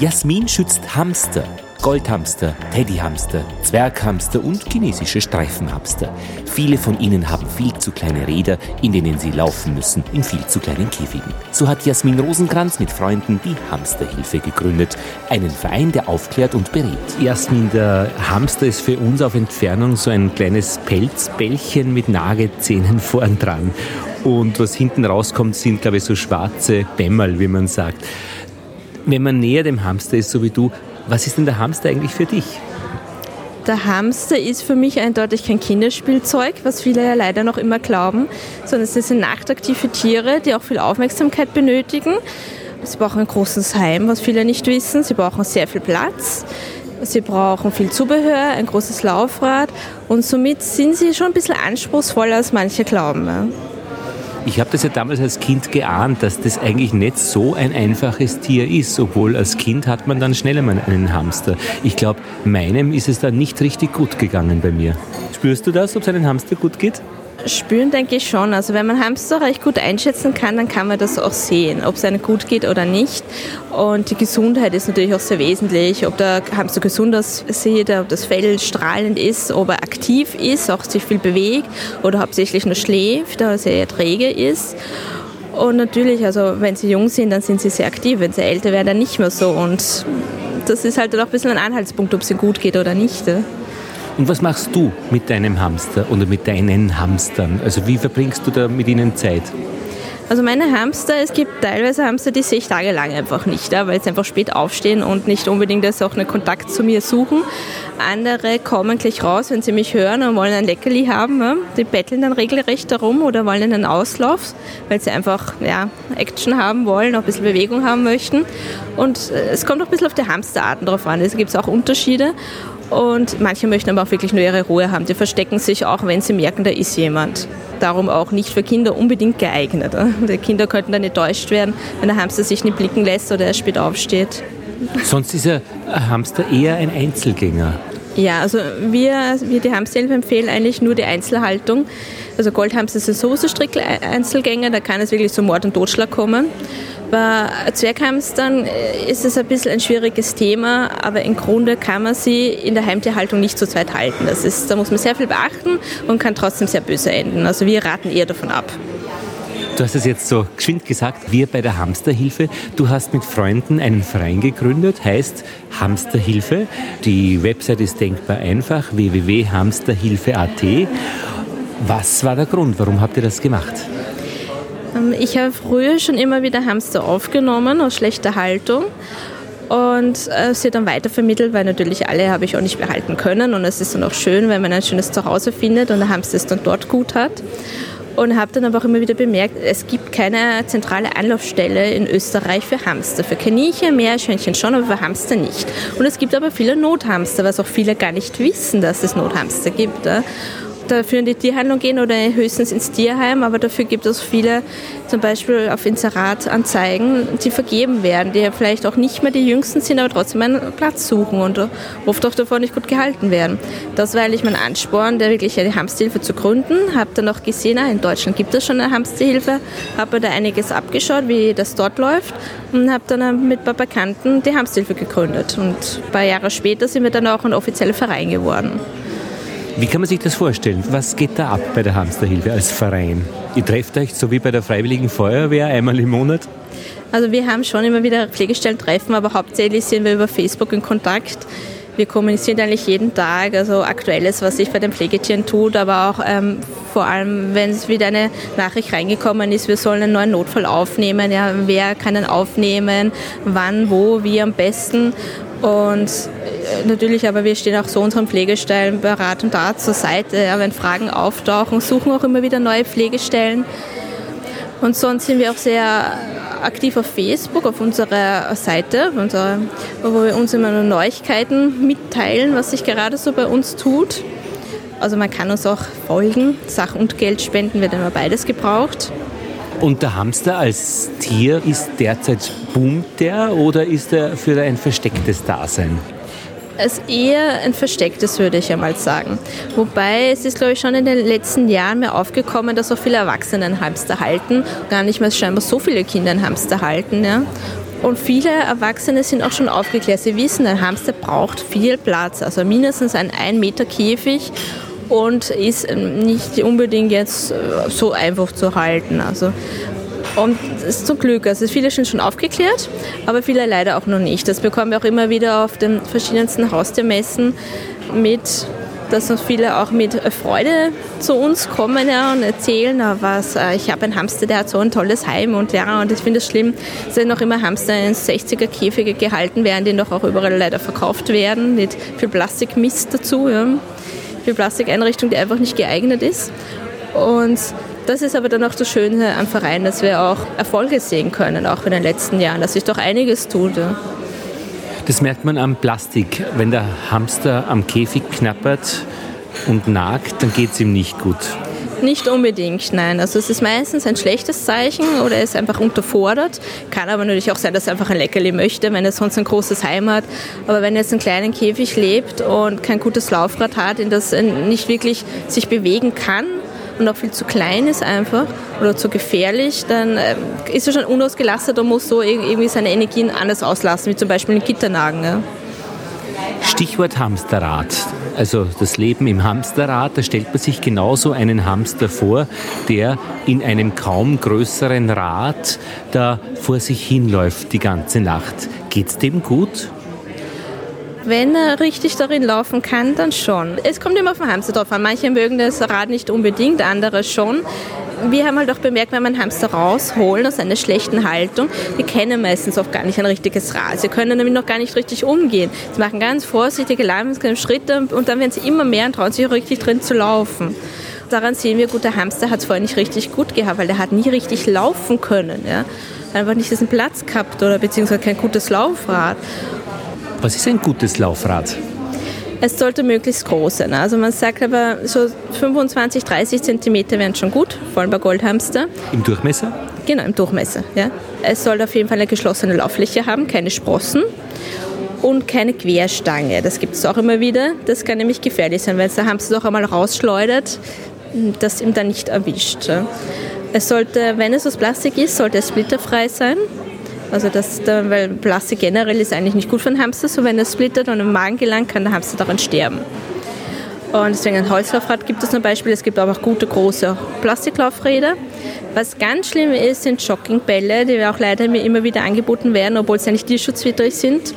Jasmin schützt Hamster. Goldhamster, Teddyhamster, Zwerghamster und chinesische Streifenhamster. Viele von ihnen haben viel zu kleine Räder, in denen sie laufen müssen, in viel zu kleinen Käfigen. So hat Jasmin Rosenkranz mit Freunden die Hamsterhilfe gegründet, einen Verein, der aufklärt und berät. Jasmin, der Hamster ist für uns auf Entfernung so ein kleines Pelzbällchen mit Nagezähnen vorn dran. Und was hinten rauskommt, sind, glaube ich, so schwarze Bämmerl, wie man sagt. Wenn man näher dem Hamster ist, so wie du, was ist denn der Hamster eigentlich für dich? Der Hamster ist für mich eindeutig kein Kinderspielzeug, was viele ja leider noch immer glauben, sondern es sind nachtaktive Tiere, die auch viel Aufmerksamkeit benötigen. Sie brauchen ein großes Heim, was viele nicht wissen. Sie brauchen sehr viel Platz. Sie brauchen viel Zubehör, ein großes Laufrad und somit sind sie schon ein bisschen anspruchsvoller, als manche glauben. Ich habe das ja damals als Kind geahnt, dass das eigentlich nicht so ein einfaches Tier ist, obwohl als Kind hat man dann schneller mal einen Hamster. Ich glaube, meinem ist es dann nicht richtig gut gegangen bei mir. Spürst du das, ob es einem Hamster gut geht? Spüren denke ich schon. Also wenn man Hamster recht gut einschätzen kann, dann kann man das auch sehen, ob es einem gut geht oder nicht. Und die Gesundheit ist natürlich auch sehr wesentlich, ob der Hamster gesund aussieht, ob das Fell strahlend ist, ob er aktiv ist, auch sich viel bewegt oder hauptsächlich nur schläft, oder sehr träge ist. Und natürlich, also wenn sie jung sind, dann sind sie sehr aktiv. Wenn sie älter werden, dann nicht mehr so. Und das ist halt auch ein bisschen ein Anhaltspunkt, ob es ihnen gut geht oder nicht. Und was machst du mit deinem Hamster oder mit deinen Hamstern? Also wie verbringst du da mit ihnen Zeit? Also meine Hamster, es gibt teilweise Hamster, die sehe ich tagelang einfach nicht, weil sie einfach spät aufstehen und nicht unbedingt das auch einen Kontakt zu mir suchen. Andere kommen gleich raus, wenn sie mich hören und wollen ein Leckerli haben. Die betteln dann regelrecht darum oder wollen einen Auslauf, weil sie einfach ja, Action haben wollen, auch ein bisschen Bewegung haben möchten. Und äh, es kommt auch ein bisschen auf die Hamsterarten drauf an. Es gibt auch Unterschiede. Und manche möchten aber auch wirklich nur ihre Ruhe haben. Die verstecken sich auch, wenn sie merken, da ist jemand. Darum auch nicht für Kinder unbedingt geeignet. Die Kinder könnten dann enttäuscht werden, wenn der Hamster sich nicht blicken lässt oder er spät aufsteht. Sonst ist der Hamster eher ein Einzelgänger. Ja, also wir, wir die Hamsterhilfe empfehlen eigentlich nur die Einzelhaltung. Also Goldhamster sind sowieso strikt Einzelgänger, da kann es wirklich zu Mord und Totschlag kommen. Bei Zwerghamstern äh, ist es ein bisschen ein schwieriges Thema, aber im Grunde kann man sie in der Heimtierhaltung nicht zu zweit halten. Das ist, da muss man sehr viel beachten und kann trotzdem sehr böse enden. Also wir raten eher davon ab. Du hast es jetzt so geschwind gesagt, wir bei der Hamsterhilfe. Du hast mit Freunden einen Verein gegründet, heißt Hamsterhilfe. Die Website ist denkbar einfach, www.hamsterhilfe.at. Was war der Grund? Warum habt ihr das gemacht? Ähm, ich habe früher schon immer wieder Hamster aufgenommen aus schlechter Haltung und äh, sie dann weitervermittelt, weil natürlich alle habe ich auch nicht behalten können und es ist dann auch schön, wenn man ein schönes Zuhause findet und der Hamster es dann dort gut hat. Und habe dann aber auch immer wieder bemerkt, es gibt keine zentrale Anlaufstelle in Österreich für Hamster. Für Kaninchen, Meerschweinchen schon, aber für Hamster nicht. Und es gibt aber viele Nothamster, was auch viele gar nicht wissen, dass es Nothamster gibt dafür in die Tierhandlung gehen oder höchstens ins Tierheim, aber dafür gibt es viele, zum Beispiel auf Inseratanzeigen, die vergeben werden, die vielleicht auch nicht mehr die jüngsten sind, aber trotzdem einen Platz suchen und oft auch davor nicht gut gehalten werden. Das war eigentlich mein Ansporn, der wirklich eine Hamsterhilfe zu gründen. Habe dann auch gesehen, ah, in Deutschland gibt es schon eine Hamsterhilfe, habe da einiges abgeschaut, wie das dort läuft und habe dann mit ein paar Bekannten die Hamsterhilfe gegründet. Und ein paar Jahre später sind wir dann auch ein offizieller Verein geworden. Wie kann man sich das vorstellen? Was geht da ab bei der Hamsterhilfe als Verein? Ihr trefft euch so wie bei der Freiwilligen Feuerwehr einmal im Monat? Also wir haben schon immer wieder Pflegestellentreffen, aber hauptsächlich sind wir über Facebook in Kontakt. Wir kommunizieren eigentlich jeden Tag, also Aktuelles, was sich bei den Pflegetieren tut, aber auch ähm, vor allem, wenn es wieder eine Nachricht reingekommen ist, wir sollen einen neuen Notfall aufnehmen, ja, wer kann ihn aufnehmen, wann, wo, wie am besten. Und äh, natürlich, aber wir stehen auch so unseren Pflegestellen beratend da zur Seite. Wenn Fragen auftauchen, suchen auch immer wieder neue Pflegestellen. Und sonst sind wir auch sehr aktiv auf Facebook, auf unserer Seite, wo wir uns immer nur Neuigkeiten mitteilen, was sich gerade so bei uns tut. Also man kann uns auch folgen, Sach- und Geld spenden wird immer beides gebraucht. Und der Hamster als Tier ist derzeit boomt der oder ist er für ein verstecktes Dasein? Ist eher ein verstecktes, würde ich einmal sagen. Wobei es ist, glaube ich, schon in den letzten Jahren mehr aufgekommen, dass auch viele Erwachsene einen Hamster halten. Gar nicht mehr scheinbar so viele Kinder einen Hamster halten. Ja? Und viele Erwachsene sind auch schon aufgeklärt. Sie wissen, ein Hamster braucht viel Platz, also mindestens ein 1 Meter Käfig und ist nicht unbedingt jetzt äh, so einfach zu halten. Also und das ist zum Glück, also viele sind schon aufgeklärt, aber viele leider auch noch nicht. Das bekommen wir auch immer wieder auf den verschiedensten Haustiermessen mit, dass noch viele auch mit Freude zu uns kommen ja, und erzählen, was, äh, ich habe einen Hamster, der hat so ein tolles Heim und ja, und ich finde es schlimm, dass noch immer Hamster in 60er Käfige gehalten werden, die noch auch überall leider verkauft werden, mit viel Plastikmist dazu, ja, viel Plastikeinrichtung, die einfach nicht geeignet ist. Und das ist aber dann auch das Schöne am Verein, dass wir auch Erfolge sehen können, auch in den letzten Jahren, dass sich doch einiges tut. Das merkt man am Plastik. Wenn der Hamster am Käfig knappert und nagt, dann geht es ihm nicht gut. Nicht unbedingt, nein. Also es ist meistens ein schlechtes Zeichen oder er ist einfach unterfordert. Kann aber natürlich auch sein, dass er einfach ein Leckerli möchte, wenn er sonst ein großes Heim hat. Aber wenn er jetzt in einem kleinen Käfig lebt und kein gutes Laufrad hat, in das er nicht wirklich sich bewegen kann, und auch viel zu klein ist einfach oder zu gefährlich, dann äh, ist er schon unausgelastet und muss so irgendwie seine Energien anders auslassen, wie zum Beispiel in Gitternagen. Ja. Stichwort Hamsterrad. Also das Leben im Hamsterrad, da stellt man sich genauso einen Hamster vor, der in einem kaum größeren Rad da vor sich hinläuft die ganze Nacht. Geht's dem gut? Wenn er richtig darin laufen kann, dann schon. Es kommt immer den Hamster drauf an. Manche mögen das Rad nicht unbedingt, andere schon. Wir haben halt auch bemerkt, wenn wir einen Hamster rausholen aus einer schlechten Haltung, die kennen meistens auch gar nicht ein richtiges Rad. Sie können damit noch gar nicht richtig umgehen. Sie machen ganz vorsichtige, langsame Schritte und dann werden sie immer mehr und trauen sich auch richtig drin zu laufen. Daran sehen wir, gut, der Hamster hat es vorher nicht richtig gut gehabt, weil der hat nie richtig laufen können. Ja? Einfach nicht diesen Platz gehabt oder beziehungsweise kein gutes Laufrad. Was ist ein gutes Laufrad? Es sollte möglichst groß sein. Also man sagt aber, so 25, 30 Zentimeter wären schon gut, vor allem bei Goldhamster. Im Durchmesser? Genau, im Durchmesser. Ja. Es sollte auf jeden Fall eine geschlossene Lauffläche haben, keine Sprossen und keine Querstange. Das gibt es auch immer wieder. Das kann nämlich gefährlich sein, weil der Hamster doch einmal rausschleudert, das ihm dann nicht erwischt. Es sollte, wenn es aus Plastik ist, sollte es splitterfrei sein. Also das, weil Plastik generell ist eigentlich nicht gut für einen Hamster, so wenn er splittert und im Magen gelangt, kann der Hamster daran sterben. Und deswegen ein Holzlaufrad gibt es zum Beispiel. Es gibt aber auch gute große Plastiklaufräder. Was ganz schlimm ist, sind Joggingbälle, die auch leider immer wieder angeboten werden, obwohl sie eigentlich tierschutzwidrig sind.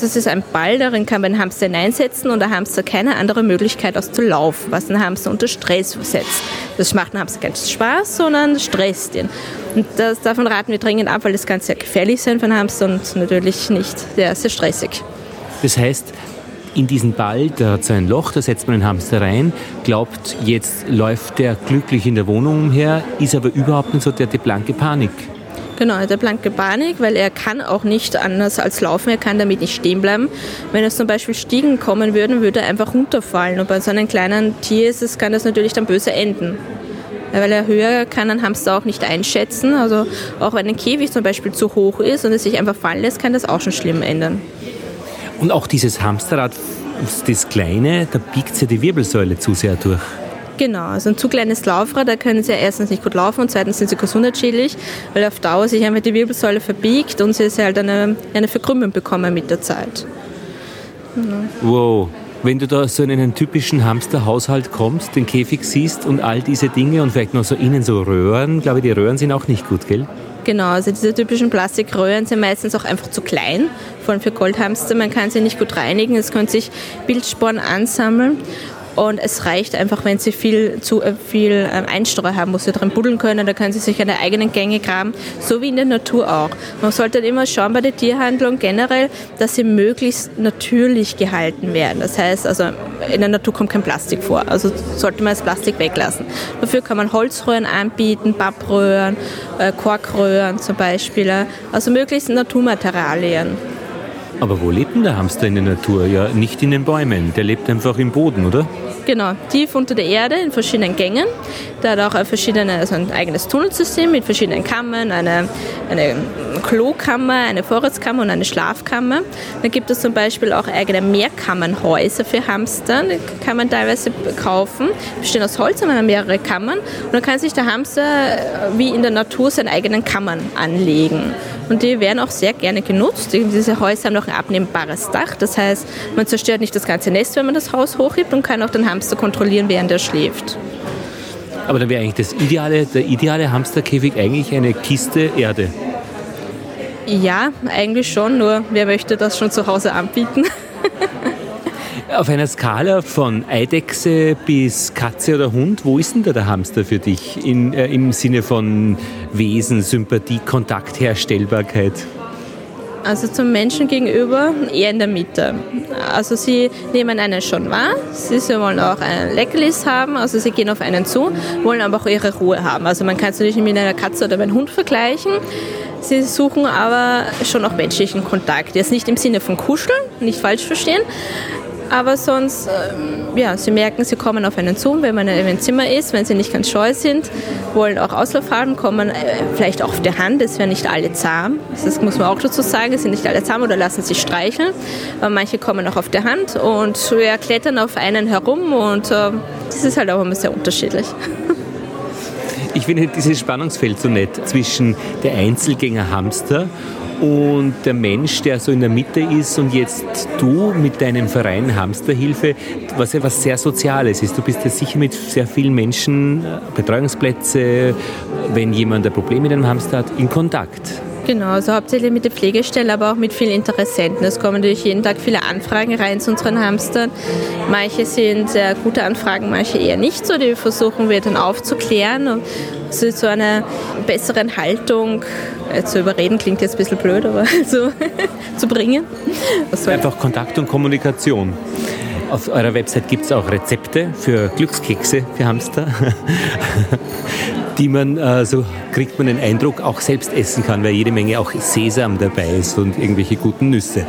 Das ist ein Ball, darin kann man den Hamster hineinsetzen und der Hamster keine andere Möglichkeit als zu laufen, was den Hamster unter Stress setzt. Das macht den Hamster keinen Spaß, sondern stresst ihn. Und das, davon raten wir dringend ab, weil das kann sehr gefährlich sein für den Hamster und natürlich nicht sehr, sehr stressig. Das heißt, in diesen Ball, da hat so ein Loch, da setzt man den Hamster rein, glaubt, jetzt läuft der glücklich in der Wohnung umher, ist aber überhaupt nicht so der die blanke Panik. Genau, der blanke Panik, weil er kann auch nicht anders als laufen, er kann damit nicht stehen bleiben. Wenn es zum Beispiel Stiegen kommen würden, würde er einfach runterfallen. Und bei so einem kleinen Tier ist es, kann das natürlich dann böse enden. Weil er höher kann ein Hamster auch nicht einschätzen. Also auch wenn ein Käfig zum Beispiel zu hoch ist und es sich einfach fallen lässt, kann das auch schon schlimm ändern. Und auch dieses Hamsterrad, das kleine, da biegt ja die Wirbelsäule zu sehr durch. Genau, also ein zu kleines Laufrad, da können sie ja erstens nicht gut laufen und zweitens sind sie gesundheitsschädlich, weil auf Dauer sich einfach die Wirbelsäule verbiegt und sie halt eine, eine Verkrümmung bekommen mit der Zeit. Mhm. Wow. Wenn du da so in einen typischen Hamsterhaushalt kommst, den Käfig siehst und all diese Dinge und vielleicht noch so innen so Röhren, glaube ich, die Röhren sind auch nicht gut, gell? Genau, also diese typischen Plastikröhren sind meistens auch einfach zu klein, vor allem für Goldhamster. Man kann sie nicht gut reinigen, es können sich Bildsporen ansammeln und es reicht einfach, wenn Sie viel, zu, äh, viel ähm, Einstreu haben, wo Sie drin buddeln können. Da können Sie sich eine eigenen Gänge graben, so wie in der Natur auch. Man sollte immer schauen bei der Tierhandlung generell, dass sie möglichst natürlich gehalten werden. Das heißt, also in der Natur kommt kein Plastik vor. Also sollte man das Plastik weglassen. Dafür kann man Holzröhren anbieten, Pappröhren, äh, Korkröhren zum Beispiel. Also möglichst Naturmaterialien. Aber wo lebt denn der Hamster in der Natur? Ja, nicht in den Bäumen. Der lebt einfach im Boden, oder? Genau, tief unter der Erde in verschiedenen Gängen. Der hat auch verschiedene, also ein eigenes Tunnelsystem mit verschiedenen Kammern, eine, eine Klokammer, eine Vorratskammer und eine Schlafkammer. Dann gibt es zum Beispiel auch eigene Mehrkammernhäuser für Hamster. Die kann man teilweise kaufen. Die bestehen aus Holz, haben mehrere Kammern. Und dann kann sich der Hamster wie in der Natur seine eigenen Kammern anlegen. Und die werden auch sehr gerne genutzt. Diese Häuser haben noch ein abnehmbares Dach. Das heißt, man zerstört nicht das ganze Nest, wenn man das Haus hochhebt und kann auch den Hamster kontrollieren, während er schläft. Aber dann wäre eigentlich das ideale, der ideale Hamsterkäfig eigentlich eine Kiste Erde. Ja, eigentlich schon, nur wer möchte das schon zu Hause anbieten? Auf einer Skala von Eidechse bis Katze oder Hund, wo ist denn da der Hamster für dich in, äh, im Sinne von Wesen, Sympathie, Kontaktherstellbarkeit? Also zum Menschen gegenüber eher in der Mitte. Also sie nehmen einen schon wahr, sie wollen auch ein Leckerlis haben, also sie gehen auf einen zu, wollen aber auch ihre Ruhe haben. Also man kann es natürlich mit einer Katze oder einem Hund vergleichen. Sie suchen aber schon auch menschlichen Kontakt. Jetzt nicht im Sinne von Kuscheln, nicht falsch verstehen, aber sonst, ähm, ja, sie merken, sie kommen auf einen zu, wenn man in einem Zimmer ist, wenn sie nicht ganz scheu sind, wollen auch Auslauf haben, kommen äh, vielleicht auch auf der Hand, es werden nicht alle zahm. Das muss man auch dazu sagen, es sind nicht alle zahm oder lassen sich streicheln. Aber manche kommen auch auf der Hand und ja, klettern auf einen herum und äh, das ist halt auch immer sehr unterschiedlich. Ich finde dieses Spannungsfeld so nett zwischen der Einzelgänger Hamster und der Mensch, der so in der Mitte ist und jetzt du mit deinem Verein Hamsterhilfe, was ja was sehr Soziales ist. Du bist ja sicher mit sehr vielen Menschen, äh, Betreuungsplätze, wenn jemand ein Problem mit einem Hamster hat, in Kontakt. Genau, also hauptsächlich mit der Pflegestelle, aber auch mit vielen Interessenten. Es kommen natürlich jeden Tag viele Anfragen rein zu unseren Hamstern. Manche sind sehr gute Anfragen, manche eher nicht so. Die versuchen wir dann aufzuklären und zu einer besseren Haltung zu überreden, klingt jetzt ein bisschen blöd, aber so zu bringen. Einfach Kontakt und Kommunikation. Auf eurer Website gibt es auch Rezepte für Glückskekse für Hamster, die man, äh, so kriegt man den Eindruck, auch selbst essen kann, weil jede Menge auch Sesam dabei ist und irgendwelche guten Nüsse.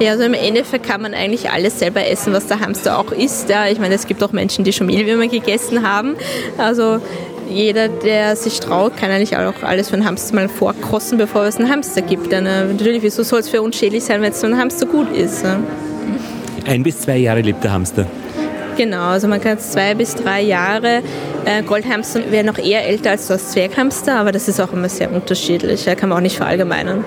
Ja, also im Endeffekt kann man eigentlich alles selber essen, was der Hamster auch isst. Ja, ich meine, es gibt auch Menschen, die schon Mehlwürmer gegessen haben. Also jeder, der sich traut, kann eigentlich auch alles für einen Hamster mal vorkosten, bevor es einen Hamster gibt. Denn, äh, natürlich, wieso soll es für uns schädlich sein, wenn es so ein Hamster gut ist? Ein bis zwei Jahre lebt der Hamster. Genau, also man kann zwei bis drei Jahre. Äh, Goldhamster wäre noch eher älter als das Zwerghamster, aber das ist auch immer sehr unterschiedlich. Da kann man auch nicht verallgemeinern.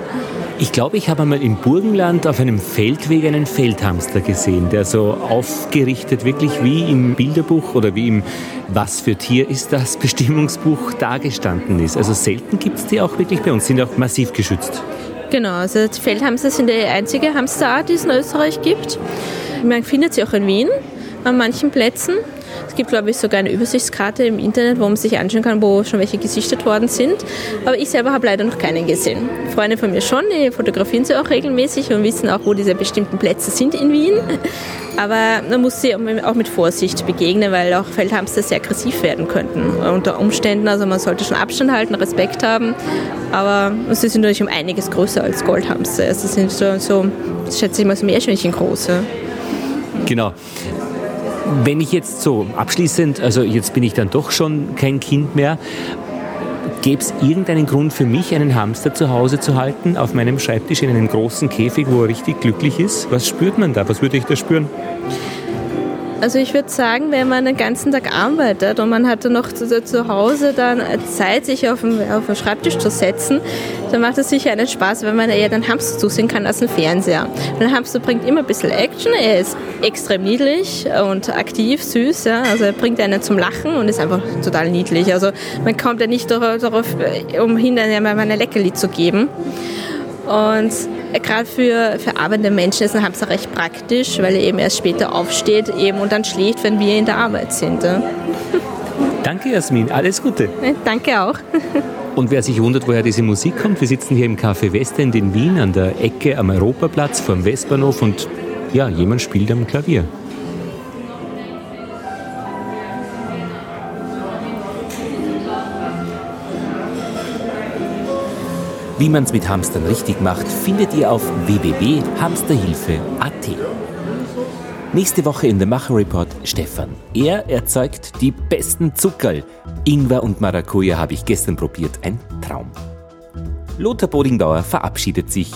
Ich glaube, ich habe einmal im Burgenland auf einem Feldweg einen Feldhamster gesehen, der so aufgerichtet wirklich wie im Bilderbuch oder wie im Was für Tier ist das Bestimmungsbuch dargestanden ist. Also selten gibt es die auch wirklich bei uns, sind auch massiv geschützt. Genau, also Feldhamster sind die einzige Hamsterart, die es in Österreich gibt. Man findet sie auch in Wien an manchen Plätzen. Es gibt, glaube ich, sogar eine Übersichtskarte im Internet, wo man sich anschauen kann, wo schon welche gesichtet worden sind. Aber ich selber habe leider noch keinen gesehen. Freunde von mir schon, die fotografieren sie auch regelmäßig und wissen auch, wo diese bestimmten Plätze sind in Wien. Aber man muss sie auch mit Vorsicht begegnen, weil auch Feldhamster sehr aggressiv werden könnten unter Umständen. Also man sollte schon Abstand halten, Respekt haben. Aber sie sind natürlich um einiges größer als Goldhamster. Also sind so, so schätze ich mal, so Meerschweinchen große. Genau. Wenn ich jetzt so abschließend, also jetzt bin ich dann doch schon kein Kind mehr, Gäbe es irgendeinen Grund für mich, einen Hamster zu Hause zu halten, auf meinem Schreibtisch in einem großen Käfig, wo er richtig glücklich ist? Was spürt man da? Was würde ich da spüren? Also ich würde sagen, wenn man den ganzen Tag arbeitet und man hat dann noch zu, zu Hause dann Zeit, sich auf den, auf den Schreibtisch zu setzen, dann macht es sicher einen Spaß, wenn man eher den Hamster zusehen kann als einen Fernseher. Der Hamster bringt immer ein bisschen Action, er ist extrem niedlich und aktiv, süß, ja? also er bringt einen zum Lachen und ist einfach total niedlich. Also man kommt ja nicht darauf umhin, einem ein Leckerli zu geben. Und gerade für, für arbeitende Menschen ist ein Hamster recht praktisch, weil er eben erst später aufsteht eben und dann schläft, wenn wir in der Arbeit sind. Danke, Jasmin. Alles Gute. Danke auch. Und wer sich wundert, woher diese Musik kommt, wir sitzen hier im Café Westend in Wien an der Ecke am Europaplatz vor dem Westbahnhof und ja, jemand spielt am Klavier. Wie man es mit Hamstern richtig macht, findet ihr auf www.hamsterhilfe.at. Nächste Woche in der Macher Report Stefan. Er erzeugt die besten Zuckerl. Ingwer und Maracuja habe ich gestern probiert. Ein Traum. Lothar Bodingauer verabschiedet sich.